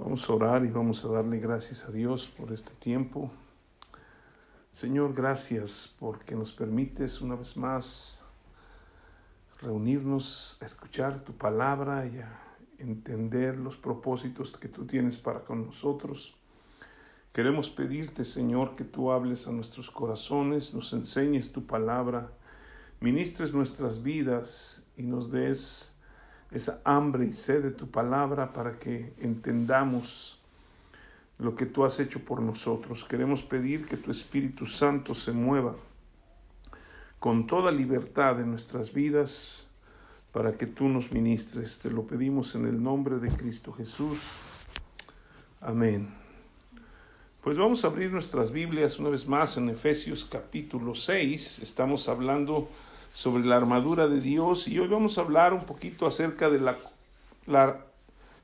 Vamos a orar y vamos a darle gracias a Dios por este tiempo. Señor, gracias porque nos permites una vez más reunirnos a escuchar tu palabra y a entender los propósitos que tú tienes para con nosotros. Queremos pedirte, Señor, que tú hables a nuestros corazones, nos enseñes tu palabra, ministres nuestras vidas y nos des esa hambre y sed de tu palabra para que entendamos lo que tú has hecho por nosotros. Queremos pedir que tu Espíritu Santo se mueva con toda libertad en nuestras vidas para que tú nos ministres. Te lo pedimos en el nombre de Cristo Jesús. Amén. Pues vamos a abrir nuestras Biblias una vez más en Efesios capítulo 6. Estamos hablando sobre la armadura de Dios y hoy vamos a hablar un poquito acerca de la, la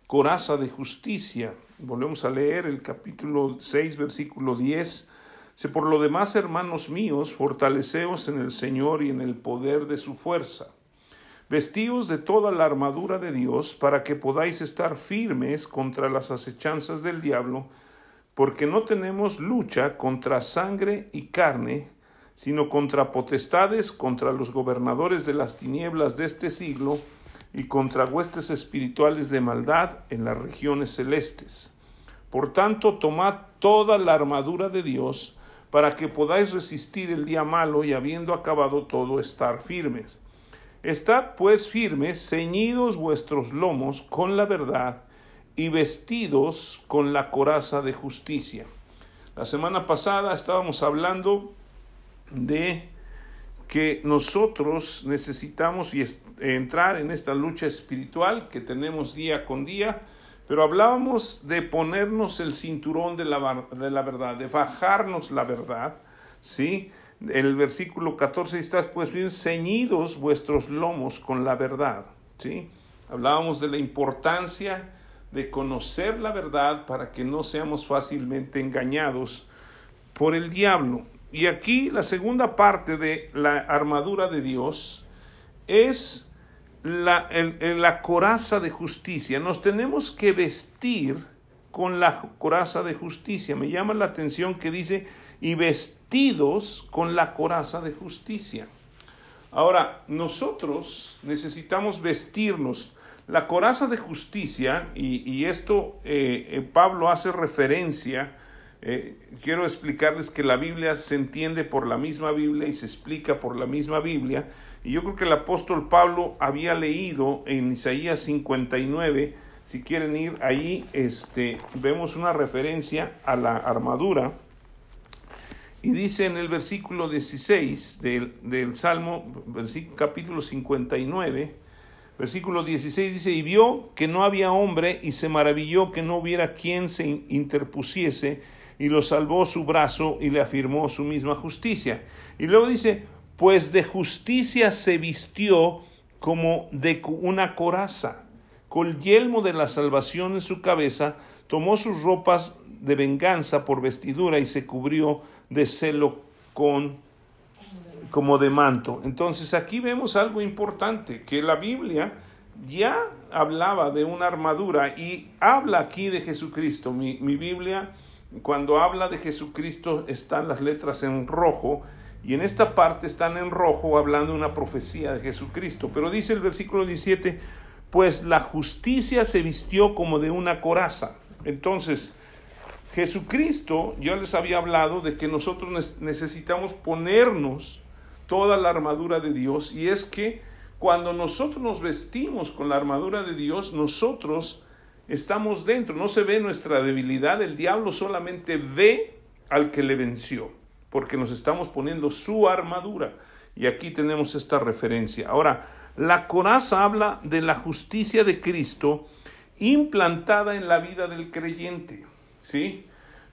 coraza de justicia. Volvemos a leer el capítulo 6, versículo 10. Dice, por lo demás, hermanos míos, fortaleceos en el Señor y en el poder de su fuerza. Vestíos de toda la armadura de Dios para que podáis estar firmes contra las acechanzas del diablo, porque no tenemos lucha contra sangre y carne, sino contra potestades, contra los gobernadores de las tinieblas de este siglo y contra huestes espirituales de maldad en las regiones celestes. Por tanto, tomad toda la armadura de Dios para que podáis resistir el día malo y habiendo acabado todo estar firmes. Estad pues firmes, ceñidos vuestros lomos con la verdad y vestidos con la coraza de justicia. La semana pasada estábamos hablando de que nosotros necesitamos entrar en esta lucha espiritual que tenemos día con día, pero hablábamos de ponernos el cinturón de la, de la verdad, de bajarnos la verdad, ¿sí? El versículo 14 está pues bien ceñidos vuestros lomos con la verdad, ¿sí? Hablábamos de la importancia de conocer la verdad para que no seamos fácilmente engañados por el diablo. Y aquí la segunda parte de la armadura de Dios es la, la coraza de justicia. Nos tenemos que vestir con la coraza de justicia. Me llama la atención que dice, y vestidos con la coraza de justicia. Ahora, nosotros necesitamos vestirnos. La coraza de justicia, y, esto eh, eh, Pablo hace referencia eh, quiero explicarles que la Biblia se entiende por la misma Biblia y se explica por la misma Biblia. Y yo creo que el apóstol Pablo había leído en Isaías 59, si quieren ir ahí, este, vemos una referencia a la armadura. Y dice en el versículo 16 del, del Salmo, capítulo 59, versículo 16 dice, y vio que no había hombre y se maravilló que no hubiera quien se interpusiese y lo salvó su brazo y le afirmó su misma justicia. Y luego dice, pues de justicia se vistió como de una coraza, con yelmo de la salvación en su cabeza, tomó sus ropas de venganza por vestidura y se cubrió de celo con como de manto. Entonces aquí vemos algo importante, que la Biblia ya hablaba de una armadura y habla aquí de Jesucristo. Mi, mi Biblia cuando habla de Jesucristo están las letras en rojo y en esta parte están en rojo hablando de una profecía de Jesucristo. Pero dice el versículo 17, pues la justicia se vistió como de una coraza. Entonces, Jesucristo, yo les había hablado de que nosotros necesitamos ponernos toda la armadura de Dios y es que cuando nosotros nos vestimos con la armadura de Dios, nosotros estamos dentro, no se ve nuestra debilidad, el diablo solamente ve al que le venció, porque nos estamos poniendo su armadura. Y aquí tenemos esta referencia. Ahora, la coraza habla de la justicia de Cristo implantada en la vida del creyente, ¿sí?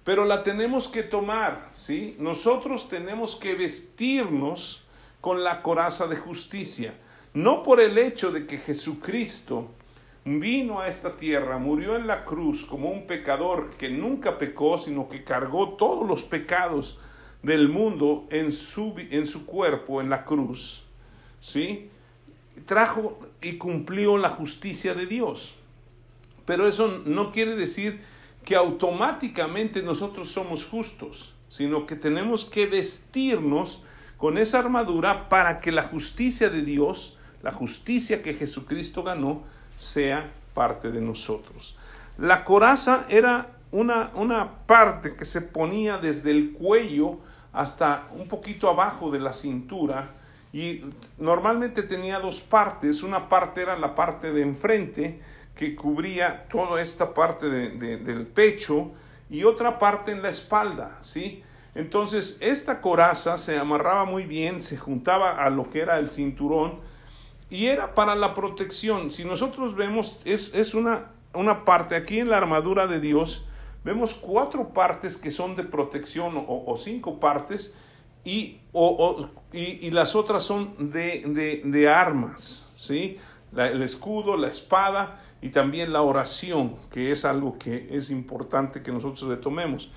Pero la tenemos que tomar, ¿sí? Nosotros tenemos que vestirnos con la coraza de justicia, no por el hecho de que Jesucristo vino a esta tierra, murió en la cruz como un pecador que nunca pecó, sino que cargó todos los pecados del mundo en su, en su cuerpo, en la cruz, ¿sí? Trajo y cumplió la justicia de Dios. Pero eso no quiere decir que automáticamente nosotros somos justos, sino que tenemos que vestirnos con esa armadura para que la justicia de Dios, la justicia que Jesucristo ganó, sea parte de nosotros. La coraza era una, una parte que se ponía desde el cuello hasta un poquito abajo de la cintura y normalmente tenía dos partes. Una parte era la parte de enfrente que cubría toda esta parte del pecho y otra parte en la espalda, ¿sí? Entonces esta coraza se amarraba muy bien, se juntaba a lo que era el cinturón y era para la protección. Si nosotros vemos, es, es una, una parte aquí en la armadura de Dios, vemos cuatro partes que son de protección o, cinco partes y, y, las otras son de, de, armas, ¿sí? el escudo, la espada y también la oración, que es algo que es importante que nosotros retomemos.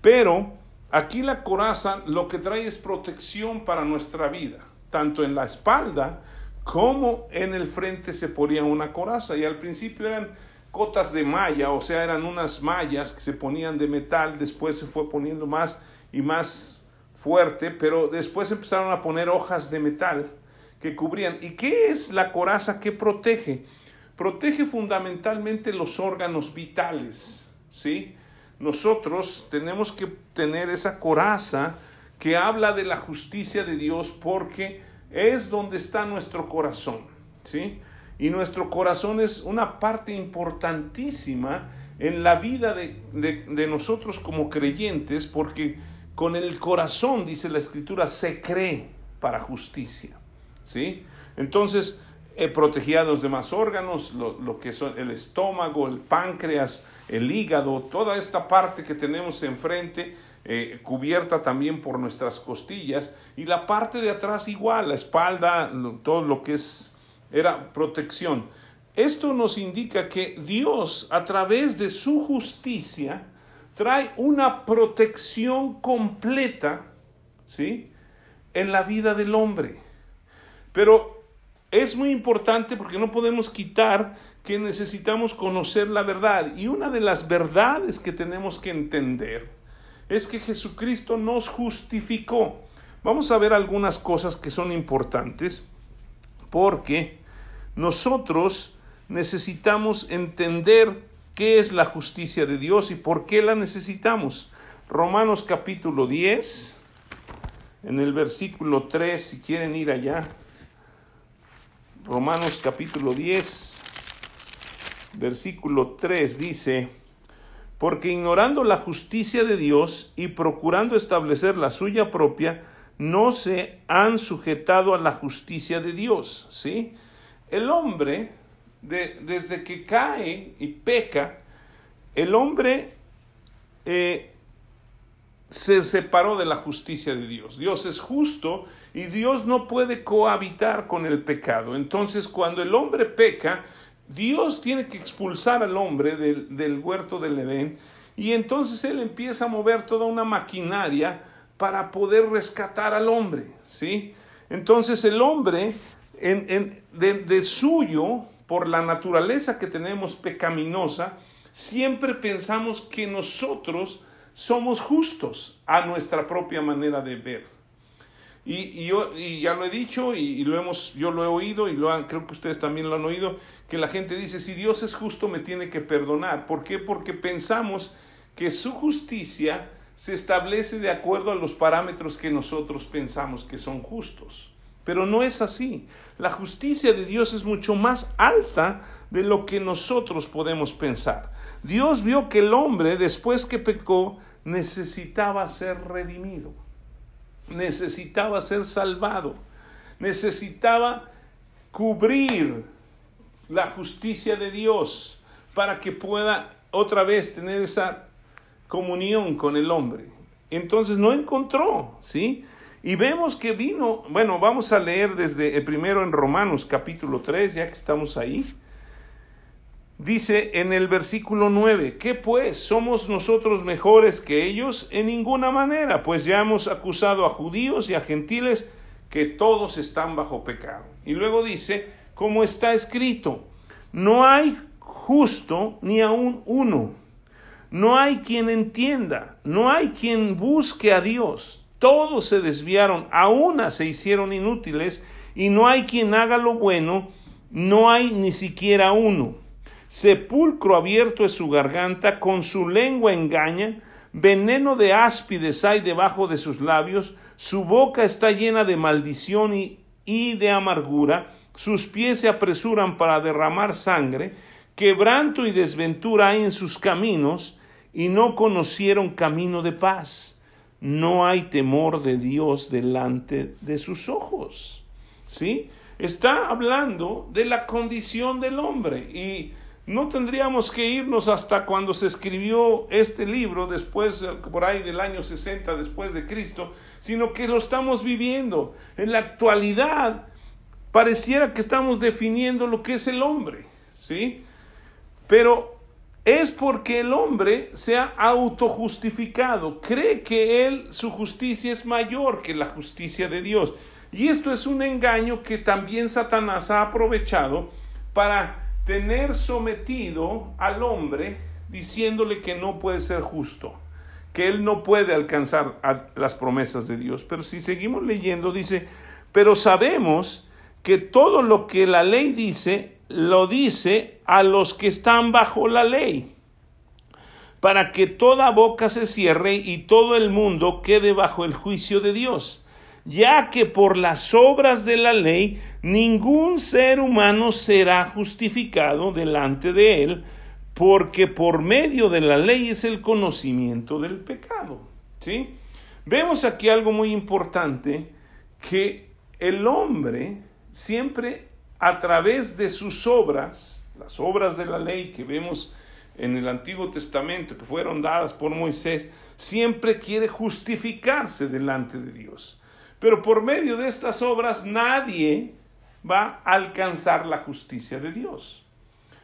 Pero aquí la coraza lo que trae es protección para nuestra vida, tanto en la espalda como en el frente se ponía una coraza y al principio eran cotas de malla, o sea, eran unas mallas que se ponían de metal, después se fue poniendo más y más fuerte, pero después empezaron a poner hojas de metal que cubrían. ¿Y qué es la coraza que protege? Protege fundamentalmente los órganos vitales, ¿sí? Nosotros tenemos que tener esa coraza que habla de la justicia de Dios porque es donde está nuestro corazón, ¿sí? Y nuestro corazón es una parte importantísima en la vida de, nosotros como creyentes, porque con el corazón, dice la escritura, se cree para justicia. ¿sí? Entonces, eh, protegía los demás órganos, lo, que son el estómago, el páncreas, el hígado, toda esta parte que tenemos enfrente, eh, cubierta también por nuestras costillas, y la parte de atrás igual, la espalda, todo lo que es era protección. Esto nos indica que Dios, a través de su justicia, trae una protección completa, ¿sí? En la vida del hombre. Pero es muy importante porque no podemos quitar que necesitamos conocer la verdad. Y una de las verdades que tenemos que entender es que Jesucristo nos justificó. Vamos a ver algunas cosas que son importantes porque nosotros necesitamos entender qué es la justicia de Dios y por qué la necesitamos. Romanos capítulo 10, en el versículo 3, si quieren ir allá. Romanos capítulo 10, versículo 3 dice, porque ignorando la justicia de Dios y procurando establecer la suya propia, no se han sujetado a la justicia de Dios, ¿sí? El hombre, desde que cae y peca, el hombre eh, se separó de la justicia de Dios. Dios es justo y Dios no puede cohabitar con el pecado. Entonces, cuando el hombre peca, Dios tiene que expulsar al hombre del, del huerto del Edén y entonces él empieza a mover toda una maquinaria para poder rescatar al hombre, ¿sí? Entonces el hombre en, de, suyo, por la naturaleza que tenemos pecaminosa, siempre pensamos que nosotros somos justos a nuestra propia manera de ver. Y, yo y ya lo he dicho y, lo hemos, yo lo he oído y lo creo que ustedes también lo han oído, que la gente dice, si Dios es justo me tiene que perdonar. ¿Por qué? Porque pensamos que su justicia se establece de acuerdo a los parámetros que nosotros pensamos que son justos. Pero no es así. La justicia de Dios es mucho más alta de lo que nosotros podemos pensar. Dios vio que el hombre, después que pecó, necesitaba ser redimido, necesitaba ser salvado, necesitaba cubrir la justicia de Dios para que pueda otra vez tener esa comunión con el hombre. Entonces no encontró, ¿sí? Y vemos que vino, bueno, vamos a leer desde el primero en Romanos capítulo 3, ya que estamos ahí. Dice en el versículo 9, ¿qué pues? ¿Somos nosotros mejores que ellos? En ninguna manera, pues ya hemos acusado a judíos y a gentiles que todos están bajo pecado. Y luego dice, como está escrito, no hay justo ni aun uno. No hay quien entienda, no hay quien busque a Dios. Todos se desviaron, a una se hicieron inútiles, y no hay quien haga lo bueno, no hay ni siquiera uno. Sepulcro abierto es su garganta, con su lengua engaña, veneno de áspides hay debajo de sus labios, su boca está llena de maldición y de amargura, sus pies se apresuran para derramar sangre, quebranto y desventura hay en sus caminos, y no conocieron camino de paz. No hay temor de Dios delante de sus ojos. ¿Sí? Está hablando de la condición del hombre y no tendríamos que irnos hasta cuando se escribió este libro, después, por ahí del año 60 después de Cristo, sino que lo estamos viviendo. En la actualidad, pareciera que estamos definiendo lo que es el hombre, ¿sí? Pero es porque el hombre se ha autojustificado, cree que él, su justicia es mayor que la justicia de Dios. Y esto es un engaño que también Satanás ha aprovechado para tener sometido al hombre diciéndole que no puede ser justo, que él no puede alcanzar las promesas de Dios. Pero si seguimos leyendo, dice, pero sabemos que todo lo que la ley dice, lo dice a los que están bajo la ley, para que toda boca se cierre y todo el mundo quede bajo el juicio de Dios, ya que por las obras de la ley ningún ser humano será justificado delante de él, porque por medio de la ley es el conocimiento del pecado. ¿Sí? Vemos aquí algo muy importante, que el hombre siempre a través de sus obras, las obras de la ley que vemos en el Antiguo Testamento, que fueron dadas por Moisés, siempre quiere justificarse delante de Dios. Pero por medio de estas obras nadie va a alcanzar la justicia de Dios.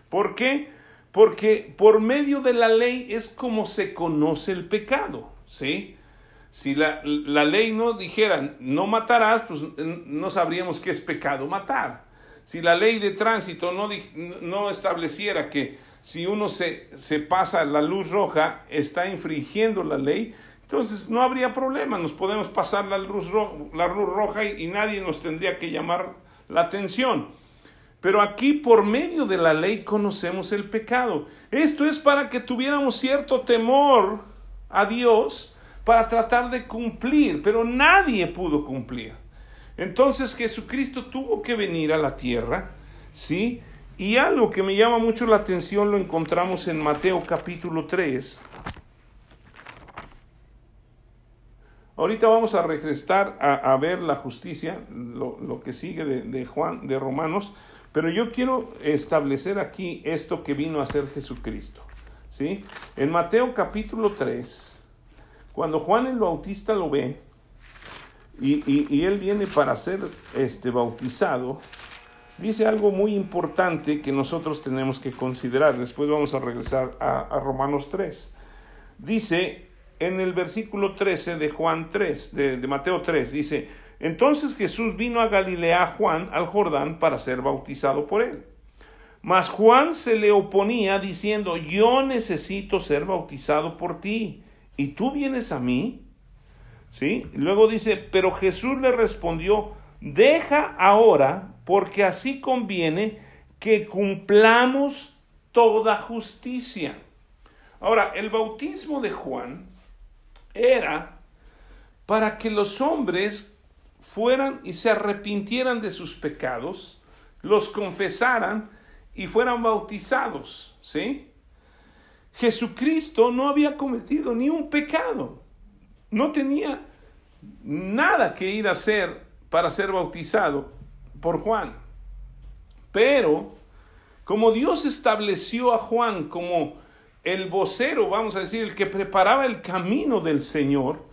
¿Por qué? Porque por medio de la ley es como se conoce el pecado, ¿sí? Si la, ley no dijera no matarás, pues no sabríamos qué es pecado matar. Si la ley de tránsito no, no estableciera que si uno se, se pasa la luz roja está infringiendo la ley, entonces no habría problema, nos podemos pasar la luz, la luz roja y nadie nos tendría que llamar la atención. Pero aquí por medio de la ley conocemos el pecado. Esto es para que tuviéramos cierto temor a Dios para tratar de cumplir, pero nadie pudo cumplir. Entonces Jesucristo tuvo que venir a la tierra, ¿sí? Y algo que me llama mucho la atención lo encontramos en Mateo capítulo 3. Ahorita vamos a regresar a, ver la justicia, lo, que sigue de, de, Juan, de Romanos, pero yo quiero establecer aquí esto que vino a hacer Jesucristo. ¿sí? En Mateo capítulo 3, cuando Juan el Bautista lo ve, y, él viene para ser este, bautizado, dice algo muy importante que nosotros tenemos que considerar. Después vamos a regresar a, Romanos 3. Dice en el versículo 13 de Juan 3, de, de Mateo 3, dice, entonces Jesús vino a Galilea Juan al Jordán para ser bautizado por él. Mas Juan se le oponía diciendo, yo necesito ser bautizado por ti, ¿y tú vienes a mí? ¿Sí? Luego dice, pero Jesús le respondió, deja ahora, porque así conviene que cumplamos toda justicia. Ahora, el bautismo de Juan era para que los hombres fueran y se arrepintieran de sus pecados, los confesaran y fueran bautizados, ¿sí? Jesucristo no había cometido ni un pecado no tenía nada que ir a hacer para ser bautizado por Juan. Pero, como Dios estableció a Juan como el vocero, vamos a decir, el que preparaba el camino del Señor,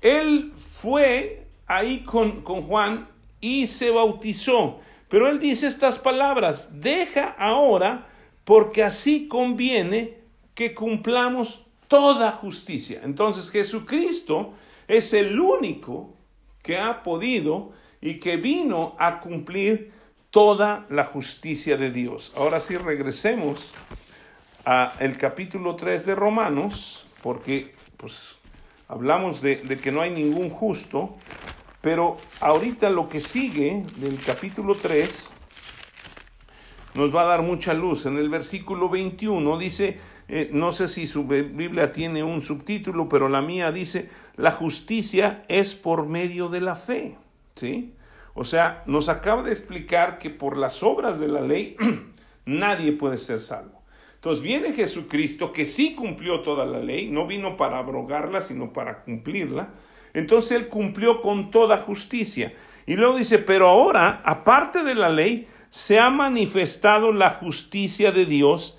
él fue ahí con, con Juan y se bautizó. Pero él dice estas palabras, deja ahora porque así conviene que cumplamos toda justicia. Entonces Jesucristo es el único que ha podido y que vino a cumplir toda la justicia de Dios. Ahora sí regresemos a el capítulo 3 de Romanos, porque pues hablamos de, de que no hay ningún justo, pero ahorita lo que sigue del capítulo 3 nos va a dar mucha luz. En el versículo 21 dice, eh, no sé si su Biblia tiene un subtítulo, pero la mía dice, la justicia es por medio de la fe. ¿Sí? O sea, nos acaba de explicar que por las obras de la ley nadie puede ser salvo. Entonces viene Jesucristo que sí cumplió toda la ley, no vino para abrogarla, sino para cumplirla. Entonces él cumplió con toda justicia. Y luego dice, pero ahora, aparte de la ley, se ha manifestado la justicia de Dios,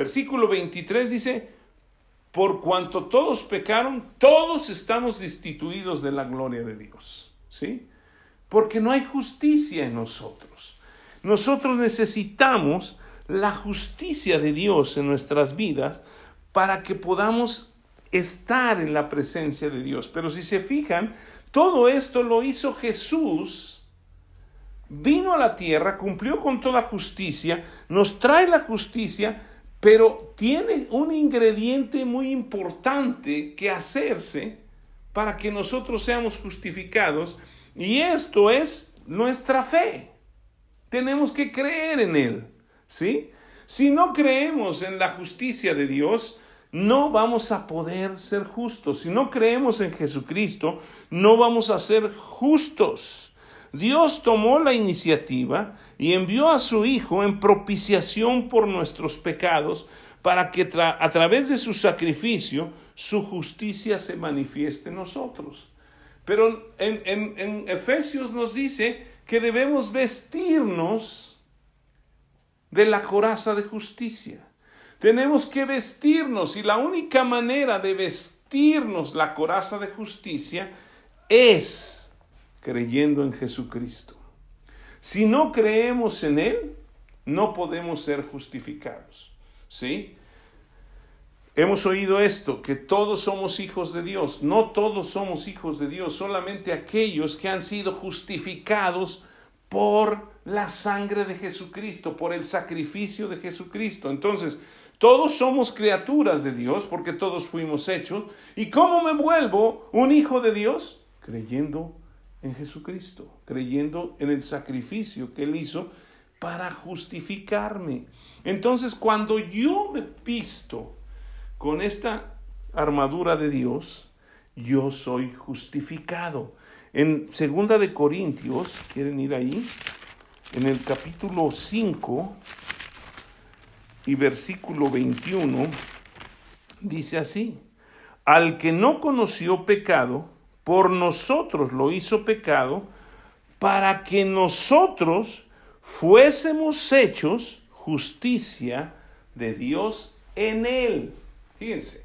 Versículo 23 dice, por cuanto todos pecaron, todos estamos destituidos de la gloria de Dios. ¿Sí? Porque no hay justicia en nosotros. Nosotros necesitamos la justicia de Dios en nuestras vidas para que podamos estar en la presencia de Dios. Pero si se fijan, todo esto lo hizo Jesús. Vino a la tierra, cumplió con toda justicia, nos trae la justicia, pero tiene un ingrediente muy importante que hacerse para que nosotros seamos justificados, y esto es nuestra fe. Tenemos que creer en Él, ¿sí? Si no creemos en la justicia de Dios, no vamos a poder ser justos. Si no creemos en Jesucristo, no vamos a ser justos. Dios tomó la iniciativa y envió a su Hijo en propiciación por nuestros pecados para que a través de su sacrificio su justicia se manifieste en nosotros. Pero en, en Efesios nos dice que debemos vestirnos de la coraza de justicia. Tenemos que vestirnos y la única manera de vestirnos la coraza de justicia es creyendo en Jesucristo. Si no creemos en Él, no podemos ser justificados. ¿Sí? Hemos oído esto, que todos somos hijos de Dios. No todos somos hijos de Dios, solamente aquellos que han sido justificados por la sangre de Jesucristo, por el sacrificio de Jesucristo. Entonces, todos somos criaturas de Dios porque todos fuimos hechos. ¿Y cómo me vuelvo un hijo de Dios? Creyendo en Jesucristo, creyendo en el sacrificio que Él hizo para justificarme. Entonces, cuando yo me visto con esta armadura de Dios, yo soy justificado. En segunda de Corintios, ¿quieren ir ahí? En el capítulo 5, y versículo 21 dice así, al que no conoció pecado, por nosotros lo hizo pecado, para que nosotros fuésemos hechos justicia de Dios en él. Fíjense,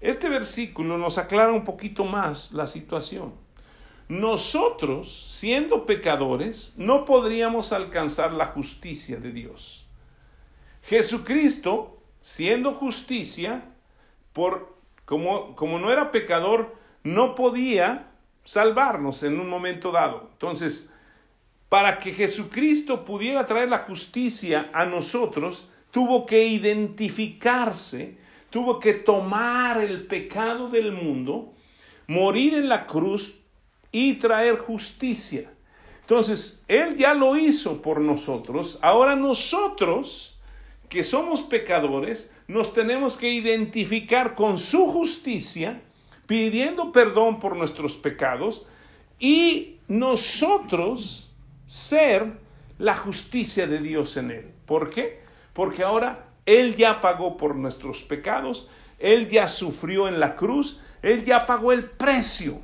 este versículo nos aclara un poquito más la situación. Nosotros, siendo pecadores, no podríamos alcanzar la justicia de Dios. Jesucristo, siendo justicia, por, como, como no era pecador, no podía salvarnos en un momento dado. Entonces, para que Jesucristo pudiera traer la justicia a nosotros, tuvo que identificarse, tuvo que tomar el pecado del mundo, morir en la cruz y traer justicia. Entonces, Él ya lo hizo por nosotros. Ahora nosotros, que somos pecadores, nos tenemos que identificar con su justicia, pidiendo perdón por nuestros pecados y nosotros ser la justicia de Dios en Él. ¿Por qué? Porque ahora Él ya pagó por nuestros pecados, Él ya sufrió en la cruz, Él ya pagó el precio.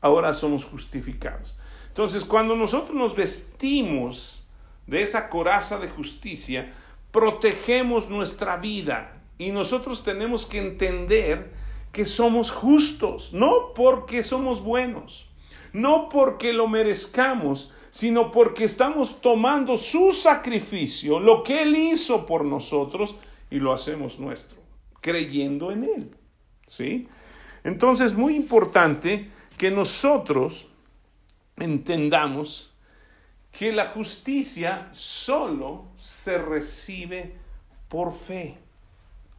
Ahora somos justificados. Entonces, cuando nosotros nos vestimos de esa coraza de justicia, protegemos nuestra vida y nosotros tenemos que entender que somos justos, no porque somos buenos, no porque lo merezcamos, sino porque estamos tomando su sacrificio, lo que Él hizo por nosotros, y lo hacemos nuestro, creyendo en Él. ¿Sí? Entonces, muy importante que nosotros entendamos que la justicia solo se recibe por fe.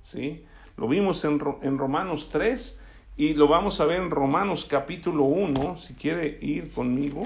¿Sí? Lo vimos en, en, Romanos 3 y lo vamos a ver en Romanos capítulo 1, si quiere ir conmigo.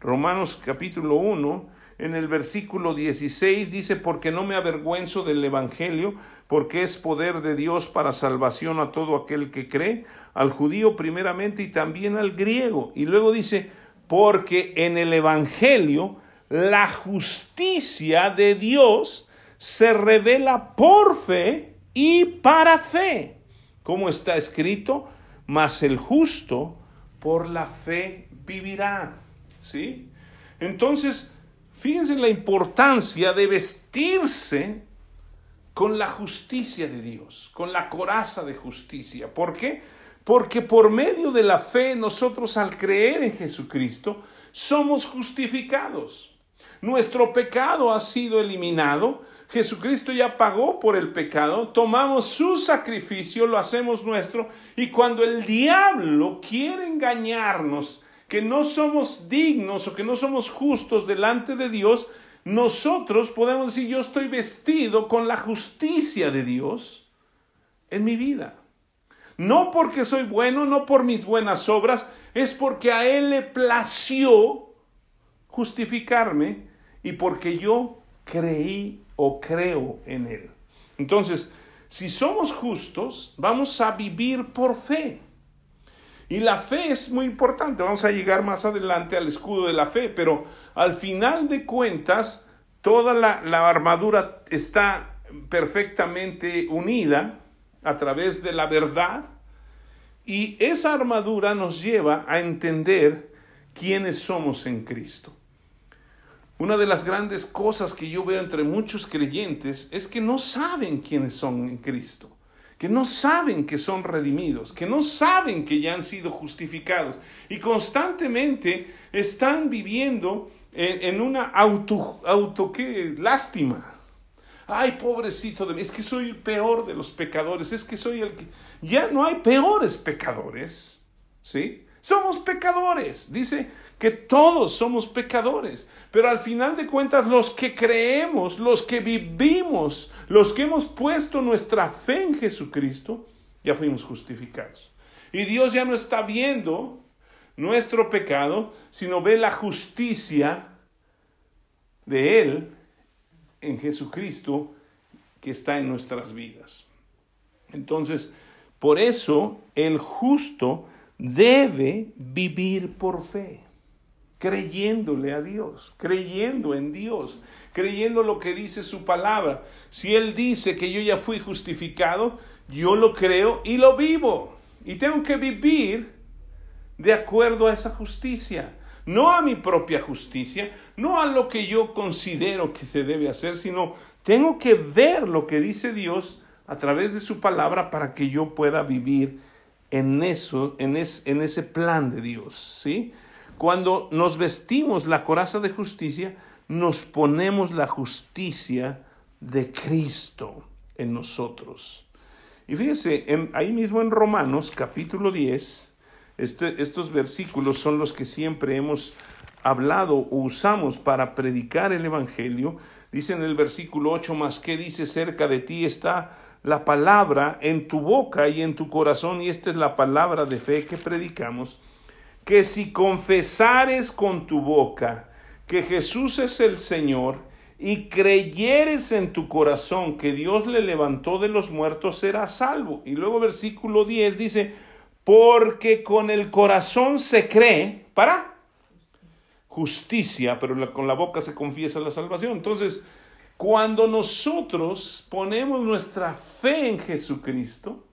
Romanos capítulo 1, en el versículo 16 dice, porque no me avergüenzo del Evangelio, porque es poder de Dios para salvación a todo aquel que cree, al judío primeramente y también al griego. Y luego dice, porque en el Evangelio la justicia de Dios se revela por fe y para fe, como está escrito, mas el justo por la fe vivirá. ¿Sí? Entonces, fíjense la importancia de vestirse con la justicia de Dios, con la coraza de justicia. ¿Por qué? Porque por medio de la fe nosotros al creer en Jesucristo somos justificados. Nuestro pecado ha sido eliminado. Jesucristo ya pagó por el pecado. Tomamos su sacrificio, lo hacemos nuestro. Y cuando el diablo quiere engañarnos, que no somos dignos o que no somos justos delante de Dios, nosotros podemos decir, yo estoy vestido con la justicia de Dios en mi vida. No porque soy bueno, no por mis buenas obras, es porque a Él le plació justificarme y porque yo creí o creo en Él. Entonces, si somos justos, vamos a vivir por fe. Y la fe es muy importante. Vamos a llegar más adelante al escudo de la fe, pero al final de cuentas, toda la, armadura está perfectamente unida a través de la verdad. Y esa armadura nos lleva a entender quiénes somos en Cristo. Una de las grandes cosas que yo veo entre muchos creyentes es que no saben quiénes son en Cristo que no saben que son redimidos, que no saben que ya han sido justificados y constantemente están viviendo en, una auto, auto ¿qué? lástima. Ay, pobrecito de mí, es que soy el peor de los pecadores, es que soy el que... Ya no hay peores pecadores, ¿sí? Somos pecadores, dice que todos somos pecadores, pero al final de cuentas los que creemos, los que vivimos, los que hemos puesto nuestra fe en Jesucristo, ya fuimos justificados. Y Dios ya no está viendo nuestro pecado, sino ve la justicia de Él en Jesucristo que está en nuestras vidas. Entonces, por eso el justo debe vivir por fe creyéndole a Dios, creyendo en Dios, creyendo lo que dice su palabra. Si Él dice que yo ya fui justificado, yo lo creo y lo vivo. Y tengo que vivir de acuerdo a esa justicia, no a mi propia justicia, no a lo que yo considero que se debe hacer, sino tengo que ver lo que dice Dios a través de su palabra para que yo pueda vivir en eso, en, en ese plan de Dios, ¿sí? Cuando nos vestimos la coraza de justicia, nos ponemos la justicia de Cristo en nosotros. Y fíjense, ahí mismo en Romanos capítulo 10, este, estos versículos son los que siempre hemos hablado o usamos para predicar el Evangelio. Dice en el versículo 8, más que dice cerca de ti está la palabra en tu boca y en tu corazón, y esta es la palabra de fe que predicamos que si confesares con tu boca que Jesús es el Señor y creyeres en tu corazón que Dios le levantó de los muertos, serás salvo. Y luego versículo 10 dice, porque con el corazón se cree para justicia, pero con la boca se confiesa la salvación. Entonces, cuando nosotros ponemos nuestra fe en Jesucristo,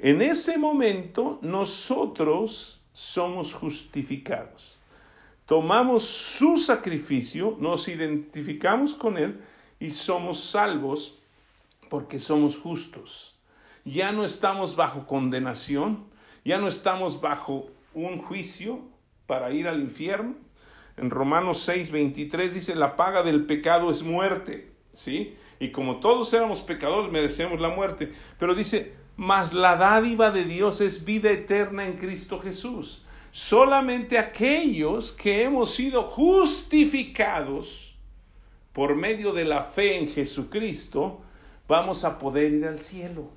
en ese momento nosotros somos justificados. Tomamos su sacrificio, nos identificamos con Él y somos salvos porque somos justos. Ya no estamos bajo condenación, ya no estamos bajo un juicio para ir al infierno. En Romanos 6, 23 dice, la paga del pecado es muerte, ¿sí? Y como todos éramos pecadores, merecemos la muerte. Pero dice, mas la dádiva de Dios es vida eterna en Cristo Jesús. Solamente aquellos que hemos sido justificados por medio de la fe en Jesucristo, vamos a poder ir al cielo.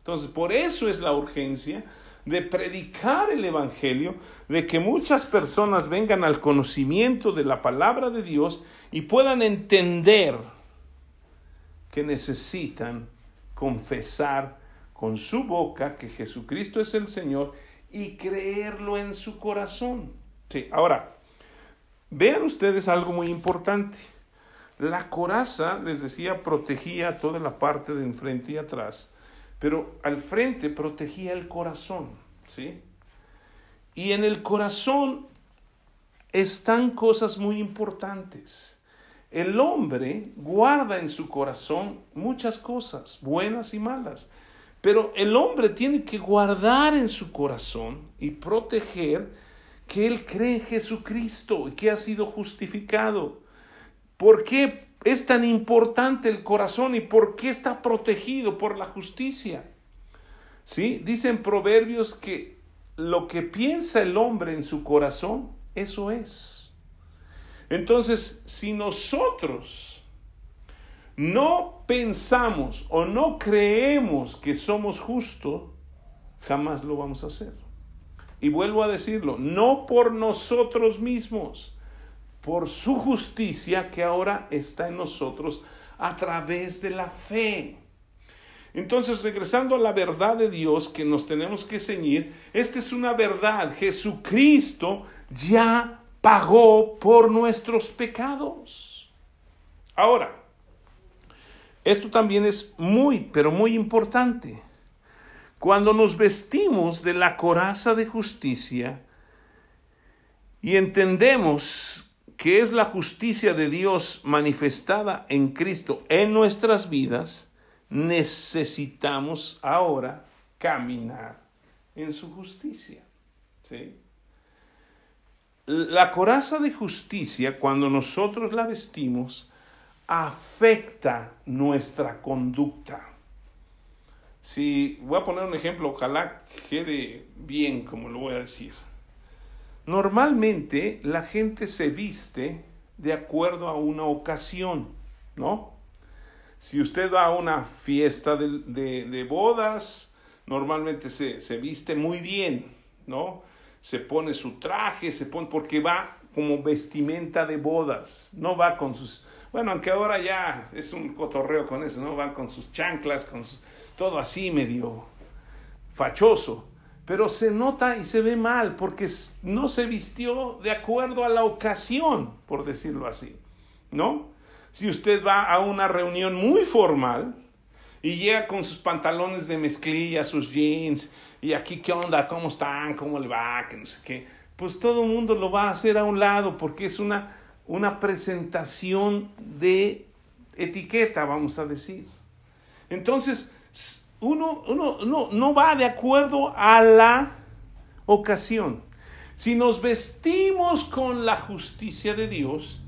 Entonces, por eso es la urgencia de predicar el Evangelio, de que muchas personas vengan al conocimiento de la palabra de Dios y puedan entender que necesitan confesar con su boca que Jesucristo es el Señor y creerlo en su corazón. Sí, ahora, vean ustedes algo muy importante. La coraza, les decía, protegía toda la parte de enfrente y atrás, pero al frente protegía el corazón, ¿sí? Y en el corazón están cosas muy importantes. El hombre guarda en su corazón muchas cosas, buenas y malas. Pero el hombre tiene que guardar en su corazón y proteger que él cree en Jesucristo y que ha sido justificado. ¿Por qué es tan importante el corazón y por qué está protegido por la justicia? ¿Sí? Dicen proverbios que lo que piensa el hombre en su corazón, eso es. Entonces, si nosotros no pensamos o no creemos que somos justos, jamás lo vamos a hacer. Y vuelvo a decirlo, no por nosotros mismos, por su justicia que ahora está en nosotros a través de la fe. Entonces, regresando a la verdad de Dios que nos tenemos que ceñir, esta es una verdad. Jesucristo ya pagó por nuestros pecados. Ahora, esto también es muy, pero muy importante. Cuando nos vestimos de la coraza de justicia y entendemos que es la justicia de Dios manifestada en Cristo en nuestras vidas, necesitamos ahora caminar en su justicia. ¿sí? La coraza de justicia, cuando nosotros la vestimos, afecta nuestra conducta. Si voy a poner un ejemplo, ojalá quede bien como lo voy a decir. Normalmente la gente se viste de acuerdo a una ocasión, ¿no? Si usted va a una fiesta de, bodas, normalmente se, se, viste muy bien, ¿no? Se pone su traje, se pone, porque va como vestimenta de bodas, no va con sus bueno, aunque ahora ya es un cotorreo con eso, ¿no? Van con sus chanclas, con todo así medio fachoso. Pero se nota y se ve mal porque no se vistió de acuerdo a la ocasión, por decirlo así, ¿no? Si usted va a una reunión muy formal y llega con sus pantalones de mezclilla, sus jeans, y aquí, ¿qué onda? ¿Cómo están? ¿Cómo le va? Que no sé qué. Pues todo el mundo lo va a hacer a un lado porque es una una presentación de etiqueta, vamos a decir. Entonces, uno, no va de acuerdo a la ocasión. Si nos vestimos con la justicia de Dios,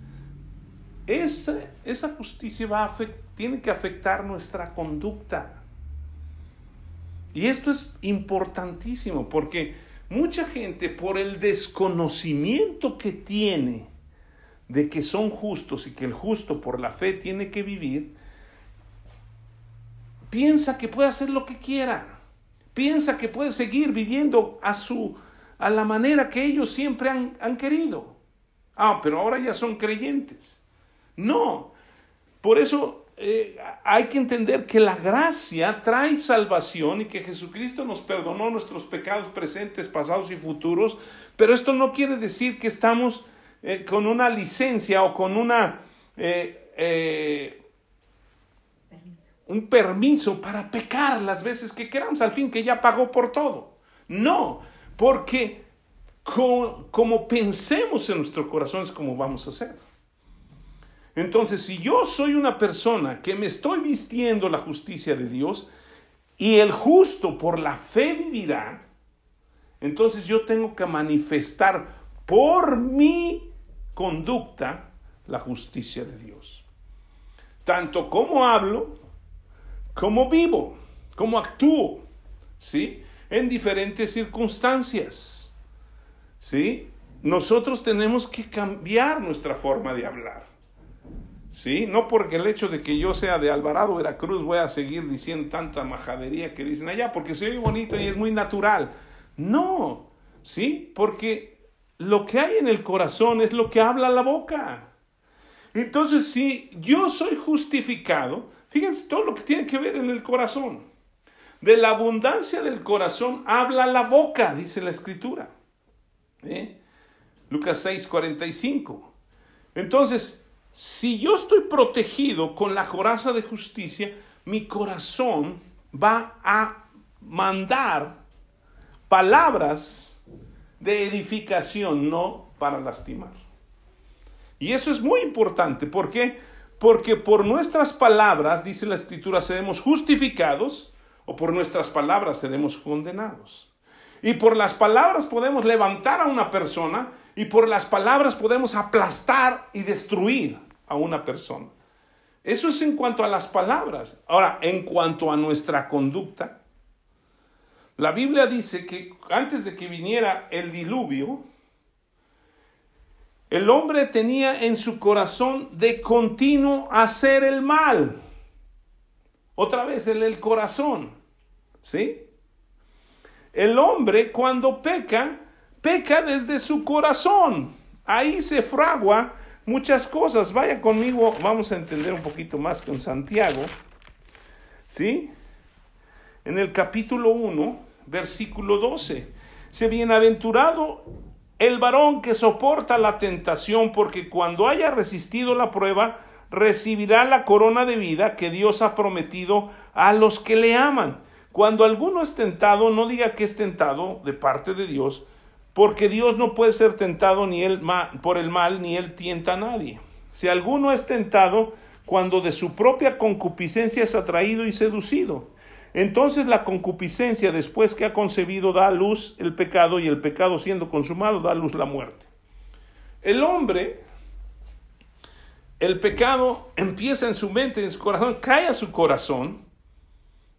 esa, esa justicia va a tiene que afectar nuestra conducta. Y esto es importantísimo porque mucha gente por el desconocimiento que tiene de que son justos y que el justo por la fe tiene que vivir, piensa que puede hacer lo que quiera, piensa que puede seguir viviendo a su, a la manera que ellos siempre han, han querido. Ah, pero ahora ya son creyentes. No, por eso eh, hay que entender que la gracia trae salvación y que Jesucristo nos perdonó nuestros pecados presentes, pasados y futuros, pero esto no quiere decir que estamos eh, con una licencia o con una... Eh, un permiso para pecar las veces que queramos, al fin que ya pagó por todo. No, porque como, pensemos en nuestro corazón es como vamos a hacer. Entonces, si yo soy una persona que me estoy vistiendo la justicia de Dios y el justo por la fe vivirá, entonces yo tengo que manifestar por mi conducta la justicia de Dios. Tanto como hablo, como vivo, como actúo, ¿sí? En diferentes circunstancias, ¿sí? Nosotros tenemos que cambiar nuestra forma de hablar, ¿sí? No porque el hecho de que yo sea de Alvarado, Veracruz, voy a seguir diciendo tanta majadería que dicen allá, porque soy bonito y es muy natural. No, ¿sí? Porque lo que hay en el corazón es lo que habla la boca. Entonces, si yo soy justificado, Fíjense todo lo que tiene que ver en el corazón. De la abundancia del corazón habla la boca, dice la escritura. ¿Eh? Lucas 6, 45. Entonces, si yo estoy protegido con la coraza de justicia, mi corazón va a mandar palabras de edificación, no para lastimar. Y eso es muy importante. ¿Por qué? Porque por nuestras palabras, dice la escritura, seremos justificados o por nuestras palabras seremos condenados. Y por las palabras podemos levantar a una persona y por las palabras podemos aplastar y destruir a una persona. Eso es en cuanto a las palabras. Ahora, en cuanto a nuestra conducta, la Biblia dice que antes de que viniera el diluvio, el hombre tenía en su corazón de continuo hacer el mal. Otra vez, en el corazón. ¿Sí? El hombre cuando peca, peca desde su corazón. Ahí se fragua muchas cosas. Vaya conmigo, vamos a entender un poquito más con Santiago. ¿Sí? En el capítulo 1, versículo 12. Se bienaventurado el varón que soporta la tentación, porque cuando haya resistido la prueba, recibirá la corona de vida que Dios ha prometido a los que le aman. Cuando alguno es tentado, no diga que es tentado de parte de Dios, porque Dios no puede ser tentado ni él por el mal, ni él tienta a nadie. Si alguno es tentado, cuando de su propia concupiscencia es atraído y seducido. Entonces la concupiscencia, después que ha concebido, da a luz el pecado y el pecado siendo consumado, da a luz la muerte. El hombre, el pecado empieza en su mente, en su corazón, cae a su corazón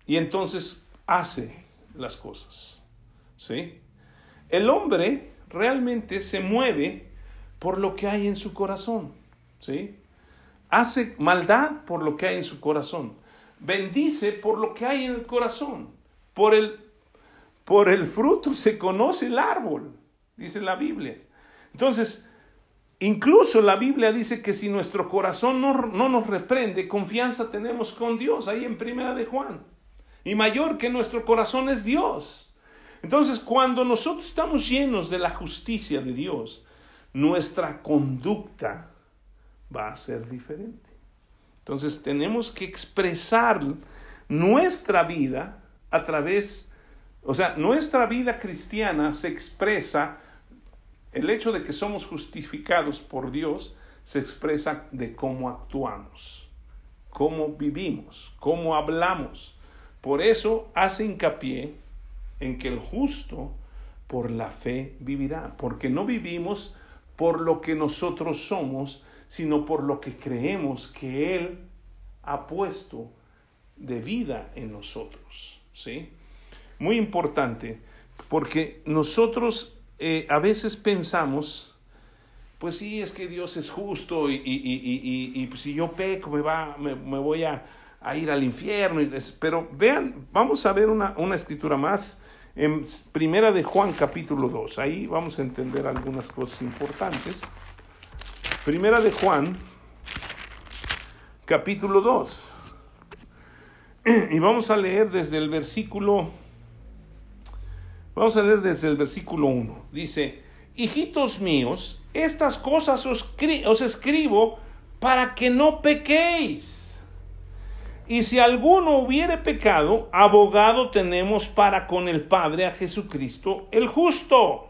y entonces hace las cosas. ¿Sí? El hombre realmente se mueve por lo que hay en su corazón. ¿Sí? Hace maldad por lo que hay en su corazón bendice por lo que hay en el corazón. Por el, por el fruto se conoce el árbol, dice la Biblia. Entonces, incluso la Biblia dice que si nuestro corazón no, no nos reprende, confianza tenemos con Dios, ahí en primera de Juan. Y mayor que nuestro corazón es Dios. Entonces, cuando nosotros estamos llenos de la justicia de Dios, nuestra conducta va a ser diferente. Entonces tenemos que expresar nuestra vida a través, o sea, nuestra vida cristiana se expresa, el hecho de que somos justificados por Dios se expresa de cómo actuamos, cómo vivimos, cómo hablamos. Por eso hace hincapié en que el justo por la fe vivirá, porque no vivimos por lo que nosotros somos, sino por lo que creemos que Él ha puesto de vida en nosotros. ¿sí? Muy importante, porque nosotros eh, a veces pensamos, pues sí, es que Dios es justo y, y, si yo peco me, va, me, voy a, ir al infierno. Pero vean, vamos a ver una, una escritura más en Primera de Juan capítulo 2. Ahí vamos a entender algunas cosas importantes. Primera de Juan capítulo 2. Y vamos a leer desde el versículo Vamos a leer desde el versículo 1. Dice, hijitos míos, estas cosas os, os escribo para que no pequéis. Y si alguno hubiere pecado, abogado tenemos para con el Padre a Jesucristo el justo.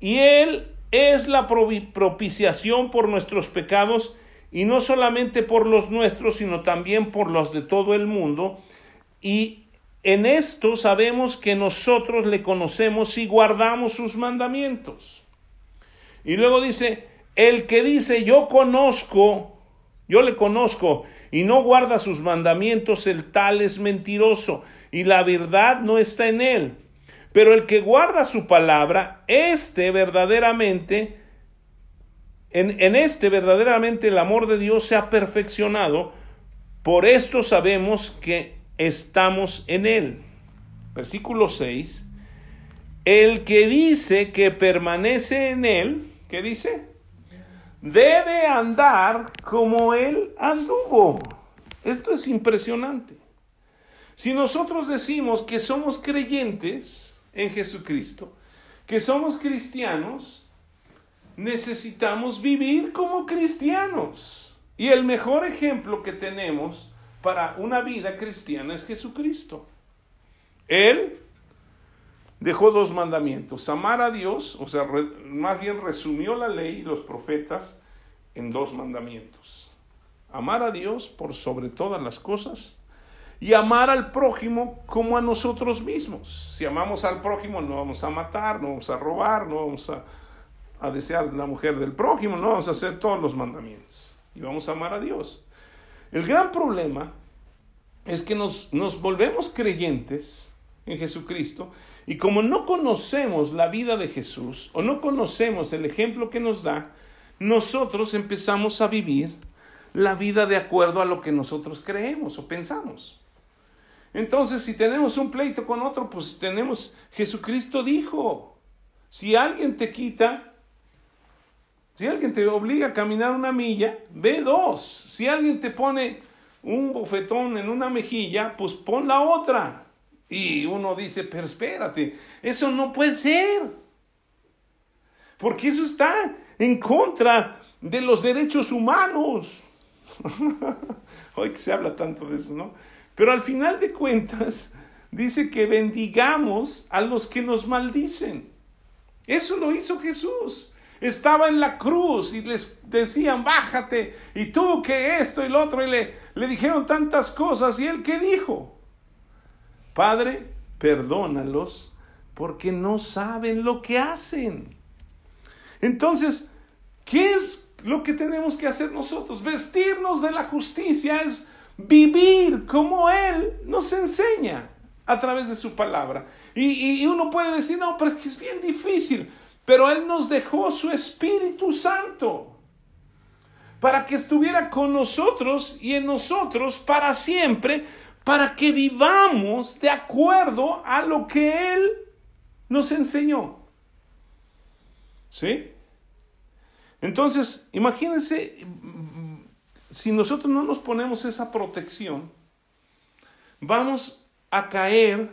Y Él es la propiciación por nuestros pecados, y no solamente por los nuestros, sino también por los de todo el mundo. Y en esto sabemos que nosotros le conocemos y guardamos sus mandamientos. Y luego dice, el que dice yo conozco, yo le conozco y no guarda sus mandamientos, el tal es mentiroso y la verdad no está en él. Pero el que guarda su palabra, este verdaderamente, en, en este verdaderamente el amor de Dios se ha perfeccionado. Por esto sabemos que estamos en él. Versículo 6. El que dice que permanece en él, ¿qué dice? Debe andar como él anduvo. Esto es impresionante. Si nosotros decimos que somos creyentes en Jesucristo, que somos cristianos, necesitamos vivir como cristianos. Y el mejor ejemplo que tenemos para una vida cristiana es Jesucristo. Él dejó dos mandamientos, amar a Dios, o sea, más bien resumió la ley y los profetas en dos mandamientos. Amar a Dios por sobre todas las cosas y amar al prójimo como a nosotros mismos. Si amamos al prójimo no vamos a matar, no vamos a robar, no vamos a, a desear la mujer del prójimo, no vamos a hacer todos los mandamientos. Y vamos a amar a Dios. El gran problema es que nos, nos volvemos creyentes en Jesucristo y como no conocemos la vida de Jesús o no conocemos el ejemplo que nos da, nosotros empezamos a vivir la vida de acuerdo a lo que nosotros creemos o pensamos. Entonces, si tenemos un pleito con otro, pues tenemos, Jesucristo dijo, si alguien te quita si alguien te obliga a caminar una milla, ve dos. Si alguien te pone un bofetón en una mejilla, pues pon la otra. Y uno dice, pero espérate, eso no puede ser. Porque eso está en contra de los derechos humanos. Hoy que se habla tanto de eso, ¿no? Pero al final de cuentas, dice que bendigamos a los que nos maldicen. Eso lo hizo Jesús estaba en la cruz y les decían, bájate, y tú que esto y lo otro, y le, le dijeron tantas cosas, y él qué dijo, Padre, perdónalos porque no saben lo que hacen. Entonces, ¿qué es lo que tenemos que hacer nosotros? Vestirnos de la justicia es vivir como Él nos enseña a través de su palabra. Y, y uno puede decir, no, pero es que es bien difícil. Pero Él nos dejó su Espíritu Santo para que estuviera con nosotros y en nosotros para siempre, para que vivamos de acuerdo a lo que Él nos enseñó. ¿Sí? Entonces, imagínense, si nosotros no nos ponemos esa protección, vamos a caer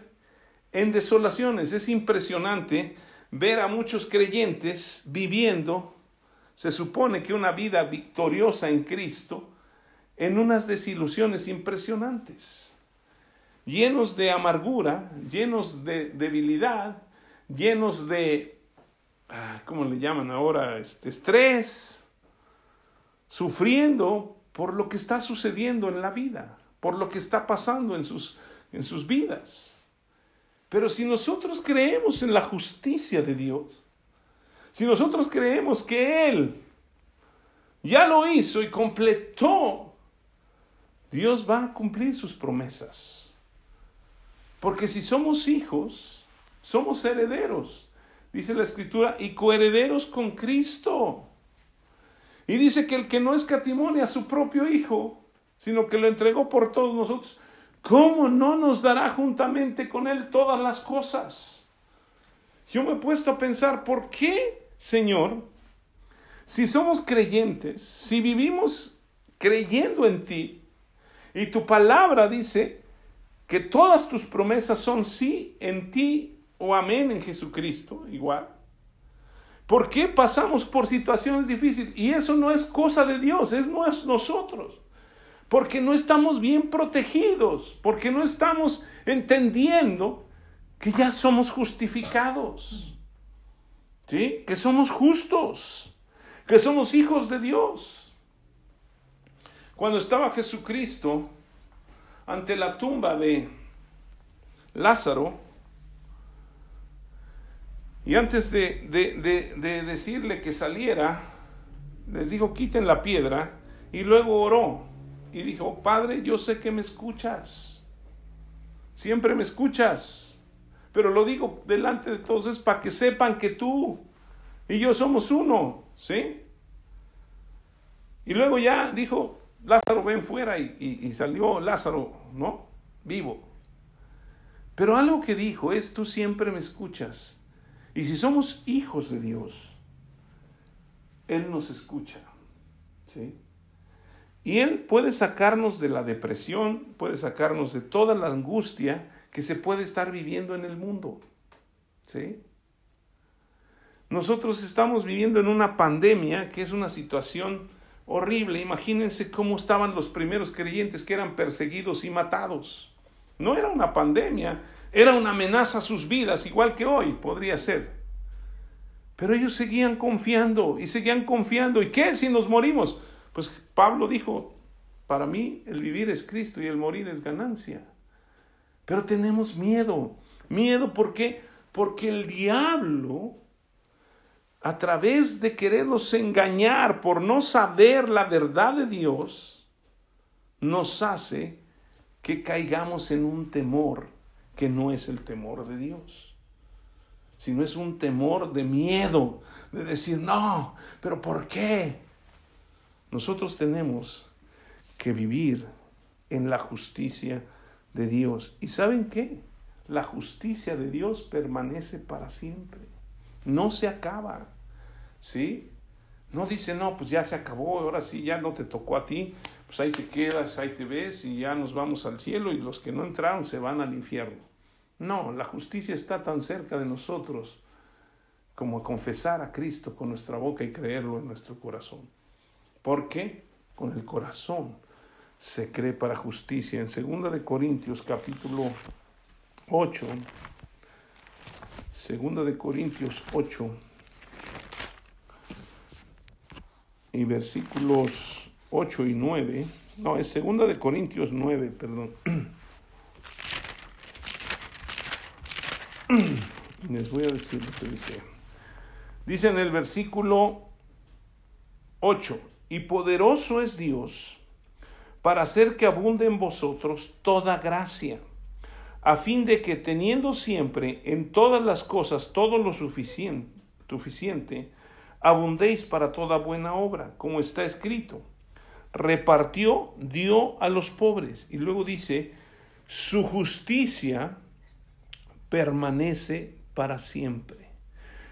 en desolaciones. Es impresionante ver a muchos creyentes viviendo, se supone que una vida victoriosa en Cristo, en unas desilusiones impresionantes, llenos de amargura, llenos de debilidad, llenos de, ah, ¿cómo le llaman ahora? Este, estrés, sufriendo por lo que está sucediendo en la vida, por lo que está pasando en sus, en sus vidas. Pero si nosotros creemos en la justicia de Dios, si nosotros creemos que Él ya lo hizo y completó, Dios va a cumplir sus promesas. Porque si somos hijos, somos herederos, dice la escritura, y coherederos con Cristo. Y dice que el que no escatimone a su propio hijo, sino que lo entregó por todos nosotros, ¿cómo no nos dará juntamente con Él todas las cosas? Yo me he puesto a pensar, ¿por qué, Señor, si somos creyentes, si vivimos creyendo en ti, y tu palabra dice que todas tus promesas son sí en ti o amén en Jesucristo, igual. ¿Por qué pasamos por situaciones difíciles? Y eso no es cosa de Dios, es nosotros. Porque no estamos bien protegidos, porque no estamos entendiendo que ya somos justificados. ¿Sí? Que somos justos, que somos hijos de Dios. Cuando estaba Jesucristo ante la tumba de Lázaro, y antes de, de, decirle que saliera, les dijo, quiten la piedra, y luego oró y dijo, Padre, yo sé que me escuchas, siempre me escuchas, pero lo digo delante de todos es para que sepan que tú y yo somos uno, ¿sí? Y luego ya dijo, Lázaro, ven fuera y, y salió Lázaro, ¿no? Vivo. Pero algo que dijo es, tú siempre me escuchas. Y si somos hijos de Dios, Él nos escucha. ¿sí? Y Él puede sacarnos de la depresión, puede sacarnos de toda la angustia que se puede estar viviendo en el mundo. ¿sí? Nosotros estamos viviendo en una pandemia que es una situación horrible. Imagínense cómo estaban los primeros creyentes que eran perseguidos y matados. No era una pandemia, era una amenaza a sus vidas, igual que hoy podría ser. Pero ellos seguían confiando y seguían confiando. ¿Y qué si nos morimos? Pues Pablo dijo, para mí el vivir es Cristo y el morir es ganancia. Pero tenemos miedo. Miedo ¿por qué? Porque el diablo, a través de querernos engañar por no saber la verdad de Dios, nos hace que caigamos en un temor que no es el temor de Dios, sino es un temor de miedo, de decir, no, pero ¿por qué? Nosotros tenemos que vivir en la justicia de Dios. ¿Y saben qué? La justicia de Dios permanece para siempre. No se acaba. ¿Sí? No dice, no, pues ya se acabó, ahora sí, ya no te tocó a ti, pues ahí te quedas, ahí te ves y ya nos vamos al cielo y los que no entraron se van al infierno. No, la justicia está tan cerca de nosotros como confesar a Cristo con nuestra boca y creerlo en nuestro corazón. Porque con el corazón se cree para justicia. En 2 de Corintios capítulo 8, 2 de Corintios 8 y versículos 8 y 9, no, es 2 de Corintios 9, perdón. Les voy a decir lo que dice. Dice en el versículo 8, y poderoso es Dios para hacer que abunde en vosotros toda gracia, a fin de que teniendo siempre en todas las cosas todo lo suficiente, suficiente abundéis para toda buena obra, como está escrito. Repartió, dio a los pobres. Y luego dice, su justicia permanece para siempre.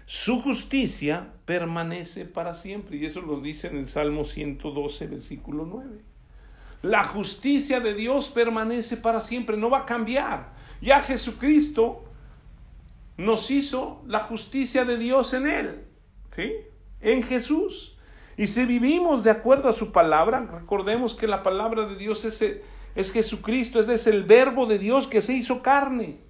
Su justicia permanece para siempre. Y eso lo dice en el Salmo 112, versículo 9. La justicia de Dios permanece para siempre, no va a cambiar. Ya Jesucristo nos hizo la justicia de Dios en Él, ¿sí? En Jesús. Y si vivimos de acuerdo a su palabra, recordemos que la palabra de Dios es, es Jesucristo, es el verbo de Dios que se hizo carne.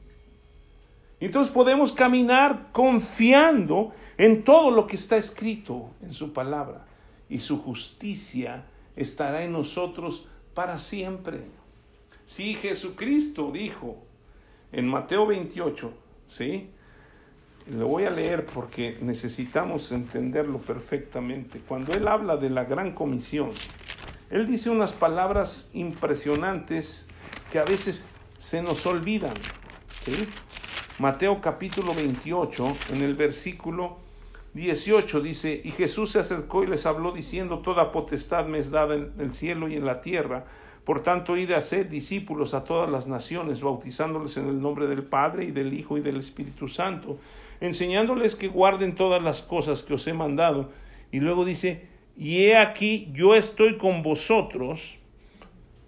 Entonces podemos caminar confiando en todo lo que está escrito en su palabra y su justicia estará en nosotros para siempre. Si Jesucristo dijo en Mateo 28, ¿sí? Lo voy a leer porque necesitamos entenderlo perfectamente. Cuando Él habla de la gran comisión, Él dice unas palabras impresionantes que a veces se nos olvidan. ¿sí? Mateo capítulo 28, en el versículo 18 dice, y Jesús se acercó y les habló diciendo, toda potestad me es dada en el cielo y en la tierra, Por tanto, id a ser discípulos a todas las naciones, bautizándoles en el nombre del Padre y del Hijo y del Espíritu Santo, enseñándoles que guarden todas las cosas que os he mandado. Y luego dice, y he aquí, yo estoy con vosotros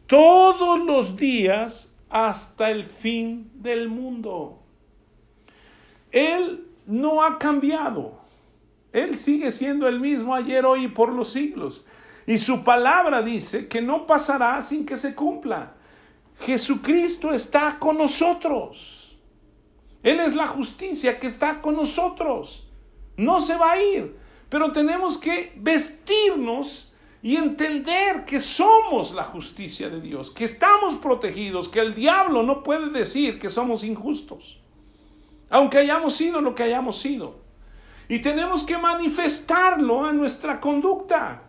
todos los días hasta el fin del mundo. Él no ha cambiado. Él sigue siendo el mismo ayer, hoy y por los siglos. Y su palabra dice que no pasará sin que se cumpla. Jesucristo está con nosotros. Él es la justicia que está con nosotros. No se va a ir, pero tenemos que vestirnos y entender que somos la justicia de Dios, que estamos protegidos, que el diablo no puede decir que somos injustos, aunque hayamos sido lo que hayamos sido. Y tenemos que manifestarlo a nuestra conducta.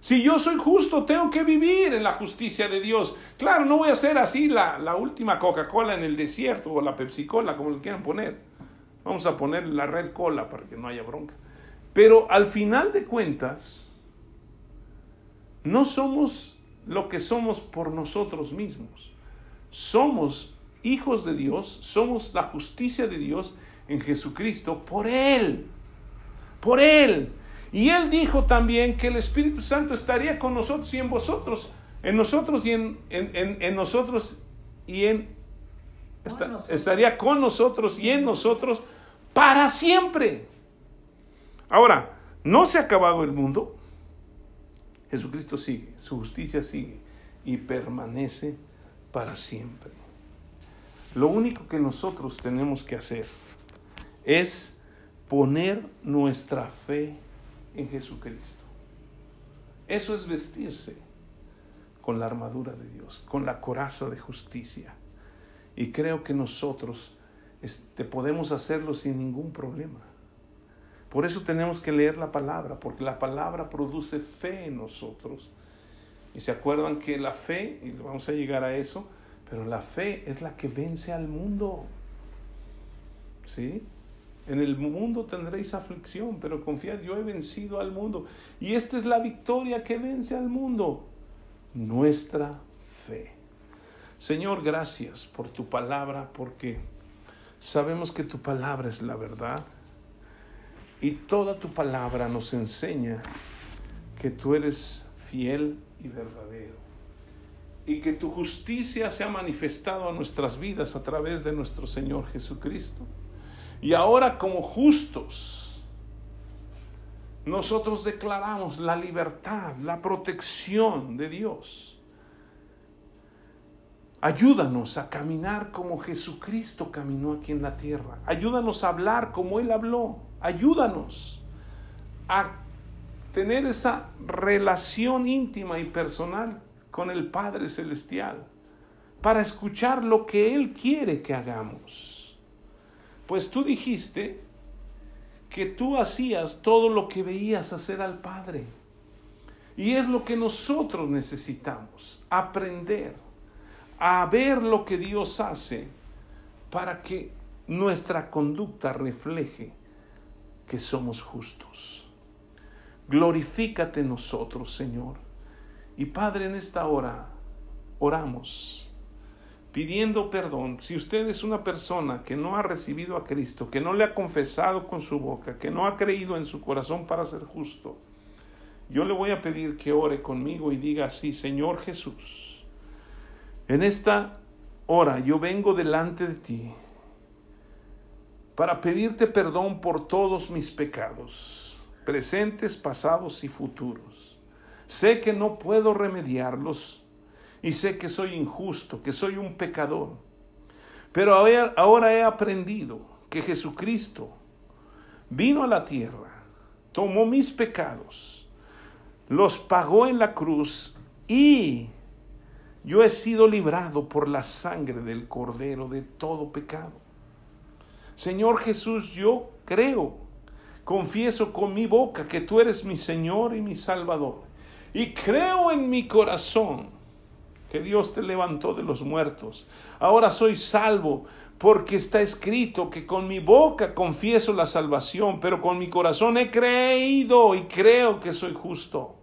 Si yo soy justo, tengo que vivir en la justicia de Dios. Claro, no voy a ser así la, la última Coca-Cola en el desierto o la Pepsi-Cola, como le quieran poner. Vamos a poner la Red Cola para que no haya bronca. Pero al final de cuentas, no somos lo que somos por nosotros mismos. Somos hijos de Dios, somos la justicia de Dios en Jesucristo por Él. Por Él. Y él dijo también que el Espíritu Santo estaría con nosotros y en vosotros, en nosotros y en, en, nosotros y en... estaría con nosotros y en nosotros para siempre. Ahora, no se ha acabado el mundo. Jesucristo sigue, su justicia sigue y permanece para siempre. Lo único que nosotros tenemos que hacer es poner nuestra fe en Jesucristo. Eso es vestirse con la armadura de Dios, con la coraza de justicia. Y creo que nosotros este, podemos hacerlo sin ningún problema. Por eso tenemos que leer la palabra, porque la palabra produce fe en nosotros. Y se acuerdan que la fe, y vamos a llegar a eso, pero la fe es la que vence al mundo. ¿Sí? En el mundo tendréis aflicción, pero confiad, yo he vencido al mundo. Y esta es la victoria que vence al mundo, nuestra fe. Señor, gracias por tu palabra, porque sabemos que tu palabra es la verdad. Y toda tu palabra nos enseña que tú eres fiel y verdadero. Y que tu justicia se ha manifestado a nuestras vidas a través de nuestro Señor Jesucristo. Y ahora como justos, nosotros declaramos la libertad, la protección de Dios. Ayúdanos a caminar como Jesucristo caminó aquí en la tierra. Ayúdanos a hablar como Él habló. Ayúdanos a tener esa relación íntima y personal con el Padre Celestial para escuchar lo que Él quiere que hagamos. Pues tú dijiste que tú hacías todo lo que veías hacer al Padre. Y es lo que nosotros necesitamos, aprender a ver lo que Dios hace para que nuestra conducta refleje que somos justos. Glorifícate nosotros, Señor. Y Padre, en esta hora oramos pidiendo perdón, si usted es una persona que no ha recibido a Cristo, que no le ha confesado con su boca, que no ha creído en su corazón para ser justo, yo le voy a pedir que ore conmigo y diga así, Señor Jesús, en esta hora yo vengo delante de ti para pedirte perdón por todos mis pecados, presentes, pasados y futuros. Sé que no puedo remediarlos, y sé que soy injusto, que soy un pecador. Pero ahora he aprendido que Jesucristo vino a la tierra, tomó mis pecados, los pagó en la cruz y yo he sido librado por la sangre del Cordero de todo pecado. Señor Jesús, yo creo, confieso con mi boca que tú eres mi Señor y mi Salvador y creo en mi corazón que Dios te levantó de los muertos. Ahora soy salvo porque está escrito que con mi boca confieso la salvación, pero con mi corazón he creído y creo que soy justo.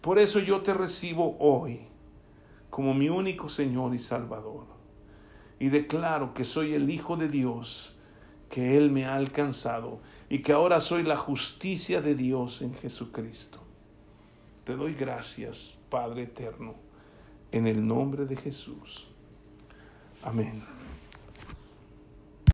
Por eso yo te recibo hoy como mi único Señor y Salvador. Y declaro que soy el Hijo de Dios, que Él me ha alcanzado y que ahora soy la justicia de Dios en Jesucristo. Te doy gracias, Padre eterno, en el nombre de Jesús. Amén.